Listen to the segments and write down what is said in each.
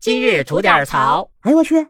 今日吐点槽。哎呦我去！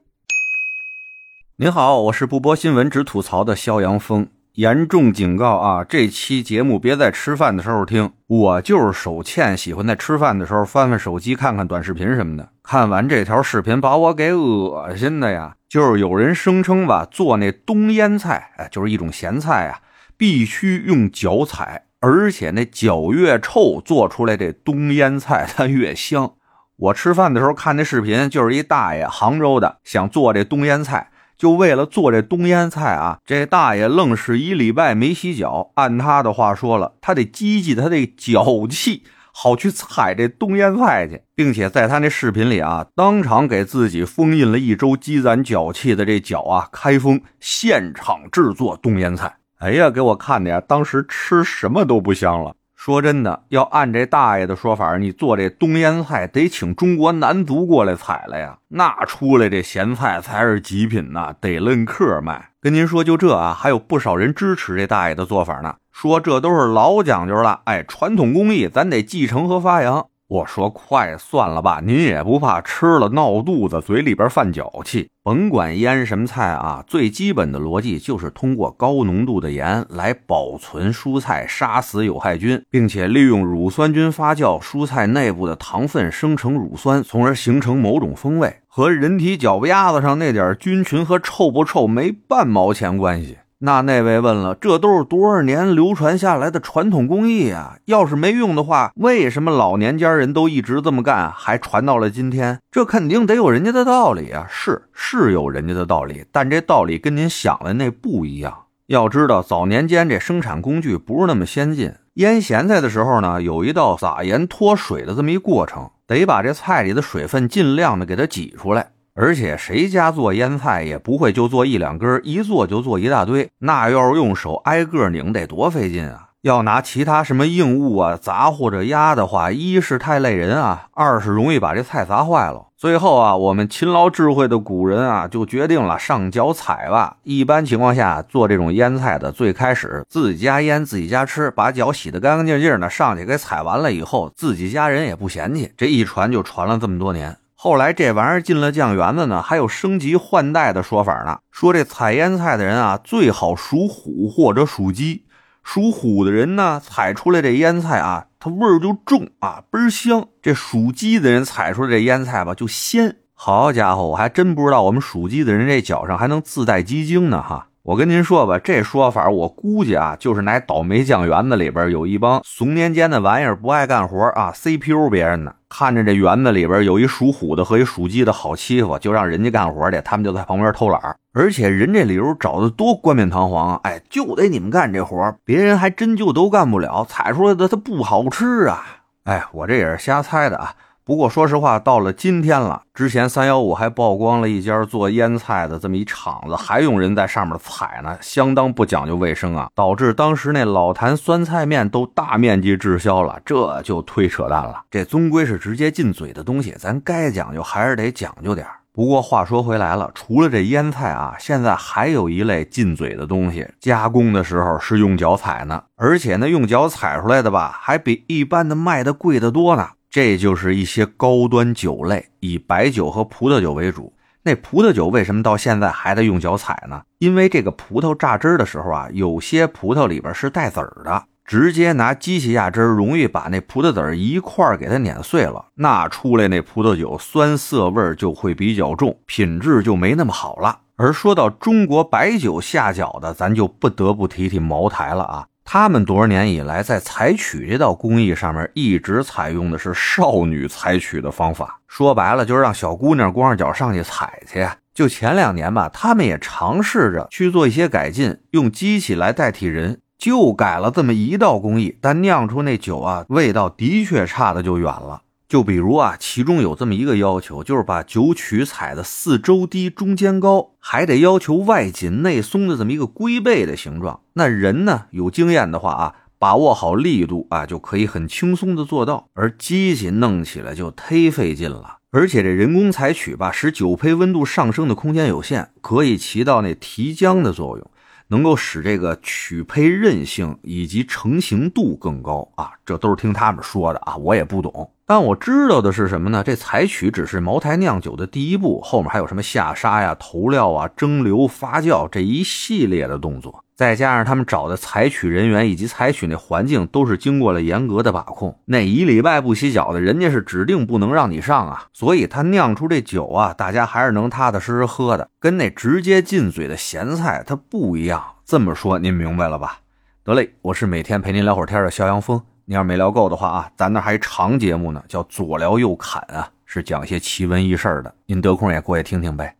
您好，我是不播新闻只吐槽的肖阳峰。严重警告啊！这期节目别在吃饭的时候听。我就是手欠，喜欢在吃饭的时候翻翻手机，看看短视频什么的。看完这条视频，把我给恶心的呀！就是有人声称吧，做那冬腌菜，哎，就是一种咸菜啊，必须用脚踩，而且那脚越臭，做出来这冬腌菜它越香。我吃饭的时候看那视频，就是一大爷，杭州的，想做这冬腌菜。就为了做这冬腌菜啊，这大爷愣是一礼拜没洗脚。按他的话说了，他得积积他的脚气，好去采这冬腌菜去，并且在他那视频里啊，当场给自己封印了一周积攒脚气的这脚啊开封，现场制作冬腌菜。哎呀，给我看的呀，当时吃什么都不香了。说真的，要按这大爷的说法，你做这冬腌菜得请中国男足过来采了呀，那出来这咸菜才是极品呐，得论克卖。跟您说，就这啊，还有不少人支持这大爷的做法呢，说这都是老讲究了，哎，传统工艺咱得继承和发扬。我说快算了吧，您也不怕吃了闹肚子，嘴里边犯脚气？甭管腌什么菜啊，最基本的逻辑就是通过高浓度的盐来保存蔬菜，杀死有害菌，并且利用乳酸菌发酵蔬菜内部的糖分生成乳酸，从而形成某种风味，和人体脚丫子上那点菌群和臭不臭没半毛钱关系。那那位问了，这都是多少年流传下来的传统工艺啊！要是没用的话，为什么老年间人都一直这么干，还传到了今天？这肯定得有人家的道理啊！是是有人家的道理，但这道理跟您想的那不一样。要知道，早年间这生产工具不是那么先进，腌咸菜的时候呢，有一道撒盐脱水的这么一过程，得把这菜里的水分尽量的给它挤出来。而且谁家做腌菜也不会就做一两根，一做就做一大堆，那要是用手挨个拧，得多费劲啊！要拿其他什么硬物啊砸或者压的话，一是太累人啊，二是容易把这菜砸坏了。最后啊，我们勤劳智慧的古人啊，就决定了上脚踩吧。一般情况下，做这种腌菜的，最开始自己家腌，自己家吃，把脚洗得干干净净的，上去给踩完了以后，自己家人也不嫌弃。这一传就传了这么多年。后来这玩意儿进了酱园子呢，还有升级换代的说法呢。说这采腌菜的人啊，最好属虎或者属鸡。属虎的人呢，采出来这腌菜啊，它味儿就重啊，倍儿香。这属鸡的人采出来这腌菜吧，就鲜。好家伙，我还真不知道我们属鸡的人这脚上还能自带鸡精呢哈。我跟您说吧，这说法我估计啊，就是那倒霉酱园子里边有一帮怂年间的玩意儿，不爱干活啊，CPU 别人呢。看着这园子里边有一属虎的和一属鸡的好欺负，就让人家干活去，他们就在旁边偷懒而且人这理由找的多冠冕堂皇啊！哎，就得你们干这活别人还真就都干不了，采出来的它不好吃啊！哎，我这也是瞎猜的啊。不过说实话，到了今天了，之前三幺五还曝光了一家做腌菜的这么一厂子，还用人在上面踩呢，相当不讲究卫生啊，导致当时那老坛酸菜面都大面积滞销了，这就忒扯淡了。这终归是直接进嘴的东西，咱该讲究还是得讲究点不过话说回来了，除了这腌菜啊，现在还有一类进嘴的东西，加工的时候是用脚踩呢，而且呢，用脚踩出来的吧，还比一般的卖的贵得多呢。这就是一些高端酒类，以白酒和葡萄酒为主。那葡萄酒为什么到现在还得用脚踩呢？因为这个葡萄榨汁的时候啊，有些葡萄里边是带籽儿的，直接拿机器压汁容易把那葡萄籽儿一块儿给它碾碎了，那出来那葡萄酒酸涩味就会比较重，品质就没那么好了。而说到中国白酒下脚的，咱就不得不提提茅台了啊。他们多少年以来在采取这道工艺上面，一直采用的是少女采取的方法。说白了，就是让小姑娘光着脚上去采去。就前两年吧，他们也尝试着去做一些改进，用机器来代替人，就改了这么一道工艺，但酿出那酒啊，味道的确差的就远了。就比如啊，其中有这么一个要求，就是把酒曲采的四周低、中间高，还得要求外紧内松的这么一个龟背的形状。那人呢，有经验的话啊，把握好力度啊，就可以很轻松的做到。而机器弄起来就忒费劲了，而且这人工采取吧，使酒胚温度上升的空间有限，可以起到那提浆的作用。能够使这个曲胚韧性以及成型度更高啊，这都是听他们说的啊，我也不懂。但我知道的是什么呢？这采取只是茅台酿酒的第一步，后面还有什么下沙呀、投料啊、蒸馏、发酵这一系列的动作。再加上他们找的采取人员以及采取那环境都是经过了严格的把控，那一礼拜不洗脚的，人家是指定不能让你上啊。所以他酿出这酒啊，大家还是能踏踏实实喝的，跟那直接进嘴的咸菜它不一样。这么说您明白了吧？得嘞，我是每天陪您聊会儿天的肖阳峰。你要没聊够的话啊，咱那还长节目呢，叫左聊右侃啊，是讲些奇闻异事的。您得空也过去听听呗。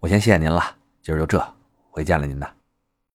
我先谢谢您了，今儿就这，回见了您的。